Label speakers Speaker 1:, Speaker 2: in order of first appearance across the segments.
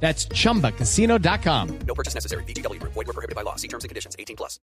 Speaker 1: That's chumbacasino.com.
Speaker 2: No purchase necessary. BGW. Void were prohibited by law. See terms and conditions. 18 plus.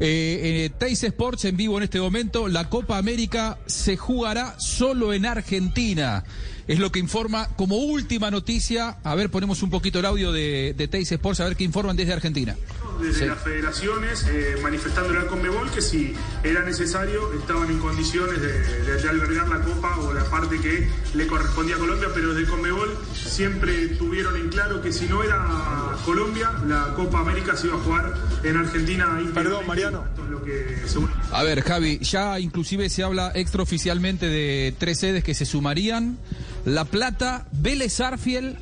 Speaker 3: Eh, eh, Teis Sports en vivo en este momento. La Copa América se jugará solo en Argentina. Es lo que informa como última noticia. A ver, ponemos un poquito el audio de, de Teis Sports, a ver qué informan desde Argentina.
Speaker 4: desde
Speaker 3: Sí.
Speaker 4: las federaciones eh, manifestándole al Conmebol que si era necesario estaban en condiciones de, de- de albergar la Copa o la parte que le correspondía a Colombia, pero desde Conmebol siempre tuvieron en claro que si no era Colombia, la Copa América se iba a jugar en Argentina. Perdón, Mariano. Esto es lo que según-
Speaker 3: A ver, Javi, ya inclusive se habla extraoficialmente de tres sedes que se sumarían. La Plata, Vélez Arfiel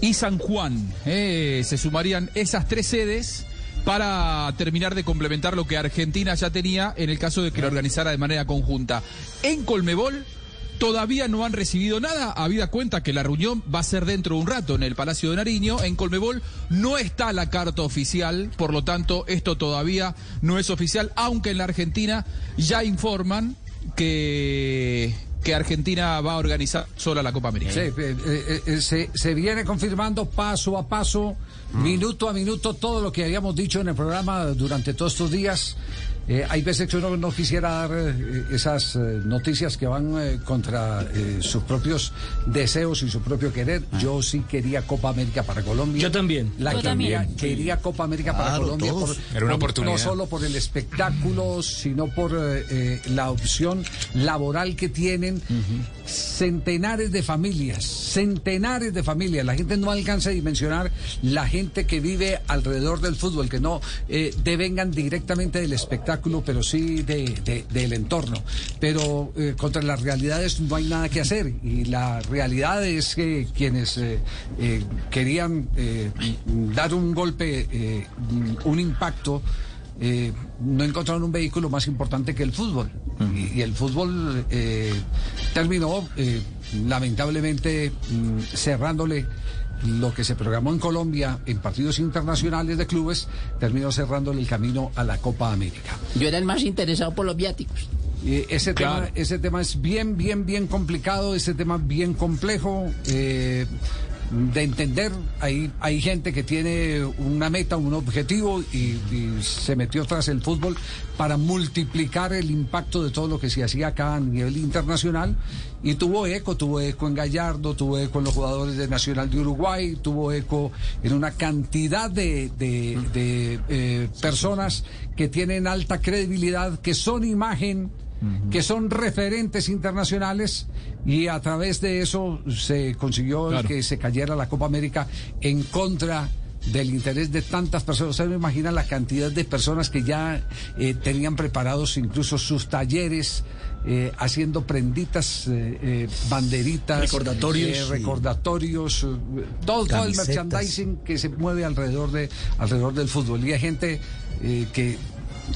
Speaker 3: y San Juan. Eh, se sumarían esas tres sedes para terminar de complementar lo que Argentina ya tenía en el caso de que lo organizara de manera conjunta. En Colmebol todavía no han recibido nada, habida cuenta que la reunión va a ser dentro de un rato en el Palacio de Nariño. En Colmebol no está la carta oficial, por lo tanto esto todavía no es oficial, aunque en la Argentina ya informan que, que Argentina va a organizar sola la Copa América.
Speaker 5: Sí, eh, eh, eh, se, se viene confirmando paso a paso, minuto a minuto, todo lo que habíamos dicho en el programa durante todos estos días. Eh, hay veces que uno no quisiera dar eh, esas eh, noticias que van eh, contra eh, sus propios deseos y su propio querer. Yo sí quería Copa América para Colombia.
Speaker 6: Yo también.
Speaker 5: La
Speaker 6: Yo
Speaker 5: quería,
Speaker 6: también.
Speaker 5: quería Copa América para Colombia. por-
Speaker 6: Era una
Speaker 5: por-
Speaker 6: oportunidad.
Speaker 5: No solo por el espectáculo, sino por eh, eh, la opción laboral que tienen centenares de familias, centenares de familias. La gente no alcanza a dimensionar la gente que vive alrededor del fútbol, que no eh, devengan directamente del espectáculo, pero sí de- de- del entorno. Pero eh, contra las realidades no hay nada que hacer. Y la realidad es que quienes eh, eh, querían dar un golpe, un impacto, eh, no encontraron un vehículo más importante que el fútbol. Y, y el fútbol eh, terminó, eh, lamentablemente, mm, cerrándole lo que se programó en Colombia en partidos internacionales de clubes, terminó cerrándole el camino a la Copa América.
Speaker 7: Yo era el más interesado por los viáticos.
Speaker 5: Eh, ese, tema, ese tema es bien, bien, bien complicado, ese tema bien complejo eh, de entender. Hay, hay gente que tiene una meta, un objetivo y, se metió tras el fútbol para multiplicar el impacto de todo lo que se hacía acá a nivel internacional. Y tuvo eco, tuvo eco en Gallardo, tuvo eco en los jugadores de Nacional de Uruguay, tuvo eco en una cantidad de, de- de, eh, personas que tienen alta credibilidad, que son imagen que son referentes internacionales y a través de eso se consiguió
Speaker 3: Claro.
Speaker 5: que se cayera la Copa América en contra del interés de tantas personas. Ustedes no imaginan la cantidad de personas que ya eh, tenían preparados incluso sus talleres, eh, haciendo prenditas, eh, banderitas,
Speaker 6: Recordatorios.
Speaker 5: recordatorios, todo, todo el merchandising que se mueve alrededor de alrededor del fútbol. Y hay gente que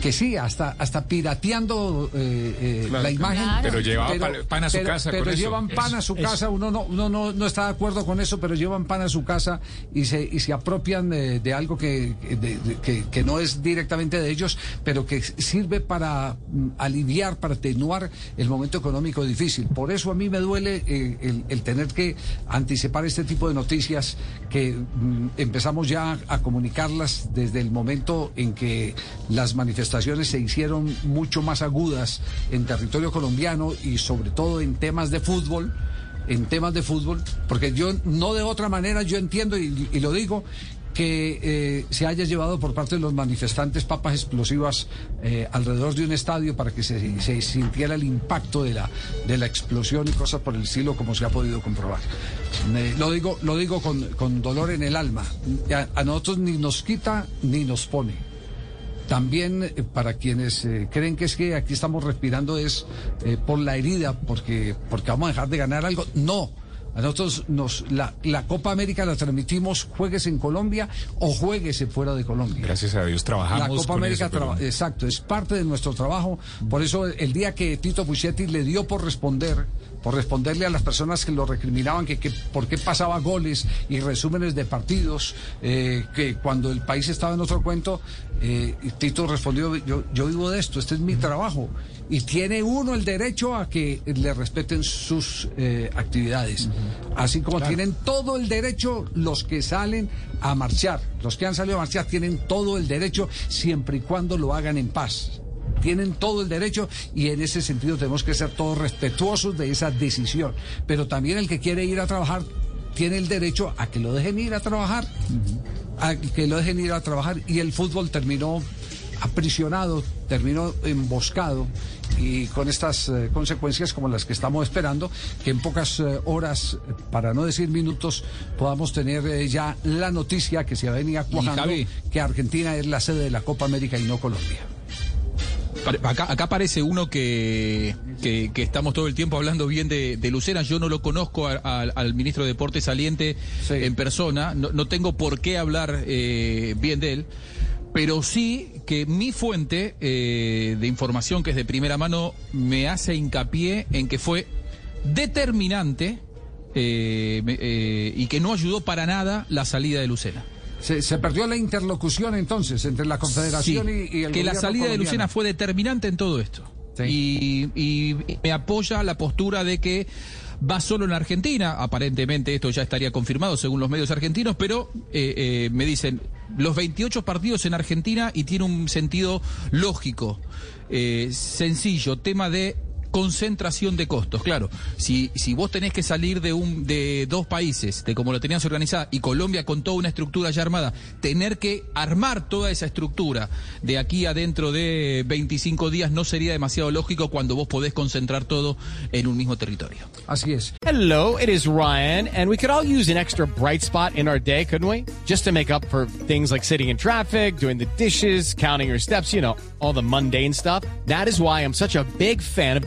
Speaker 5: que sí, hasta hasta pirateando eh, eh, la imagen.
Speaker 8: Pero llevaba pan- pan a su
Speaker 5: pero-
Speaker 8: casa
Speaker 5: Pero
Speaker 8: con eso.
Speaker 5: llevan pan a su
Speaker 6: Eso,
Speaker 5: casa, uno no, uno no, no está de acuerdo con eso, pero llevan pan a su casa y se, y se apropian de, de algo que, de- de- que, que no es directamente de ellos, pero que sirve para mm, aliviar, para atenuar el momento económico difícil. Por eso a mí me duele eh, el, el tener que anticipar este tipo de noticias que mm, empezamos ya a comunicarlas desde el momento en que las manifestaciones se hicieron mucho más agudas en territorio colombiano y sobre todo en temas de fútbol en temas de fútbol, porque yo no de otra manera yo entiendo y, lo digo que eh, se haya llevado por parte de los manifestantes papas explosivas eh, alrededor de un estadio para que se, sintiera el impacto de la, de la explosión y cosas por el estilo como se ha podido comprobar. Lo digo, lo digo con, con dolor en el alma. A nosotros ni nos quita ni nos pone. También eh, para quienes eh, creen que es que aquí estamos respirando es eh, por la herida, porque, porque vamos a dejar de ganar algo. No. A nosotros nos la, la Copa América la transmitimos juegues en Colombia o juegues fuera de Colombia.
Speaker 6: Gracias a Dios trabajamos.
Speaker 5: La Copa
Speaker 6: con
Speaker 5: América,
Speaker 6: eso, pero-
Speaker 5: exacto, es parte de nuestro trabajo. Por eso el día que Tito Puchetti le dio por responder, por responderle a las personas que lo recriminaban que, que por qué pasaba goles y resúmenes de partidos, eh, que cuando el país estaba en otro cuento, eh, Tito respondió, yo, yo vivo de esto, este es mi trabajo. Y tiene uno el derecho a que le respeten sus eh, actividades. Así como tienen todo el derecho los que salen a marchar. Los que han salido a marchar tienen todo el derecho siempre y cuando lo hagan en paz. Tienen todo el derecho y en ese sentido tenemos que ser todos respetuosos de esa decisión. Pero también el que quiere ir a trabajar tiene el derecho a que lo dejen ir a trabajar. A que lo dejen ir a trabajar. Y el fútbol terminó aprisionado, terminó emboscado y con estas eh, consecuencias como las que estamos esperando, que en pocas eh, horas, para no decir minutos, podamos tener eh, ya la noticia que se venía cuajando que Argentina es la sede de la Copa América y no Colombia.
Speaker 3: Acá, acá aparece uno que, que, que estamos todo el tiempo hablando bien de, de Lucena. Yo no lo conozco a- a- al ministro de Deportes saliente
Speaker 5: Sí.
Speaker 3: en persona. No, no tengo por qué hablar eh, bien de él. Pero sí que mi fuente eh, de información, que es de primera mano, me hace hincapié en que fue determinante eh, eh, y que no ayudó para nada la salida de Lucena.
Speaker 5: Se, se perdió la interlocución entonces entre la Confederación
Speaker 3: Sí,
Speaker 5: y, y el
Speaker 3: que la salida de. Lucena fue determinante en todo esto.
Speaker 5: Sí.
Speaker 3: Y, y me apoya la postura de que va solo en Argentina. Aparentemente esto ya estaría confirmado según los medios argentinos, pero eh, eh, me dicen los 28 partidos en Argentina y tiene un sentido lógico, eh, sencillo, tema de concentración de costos. Claro, si, si vos tenés que salir de un de dos países, de como lo tenías organizada, y Colombia con toda una estructura ya armada, tener que armar toda esa estructura de aquí a dentro de 25 días no sería demasiado lógico cuando vos podés concentrar todo en un mismo territorio.
Speaker 5: Así es.
Speaker 1: Hello, it is Ryan, and we could all use an extra bright spot in our day, couldn't we? Just to make up for things like sitting in traffic, doing the dishes, counting your steps, you know, all the mundane stuff. That is why I'm such a big fan of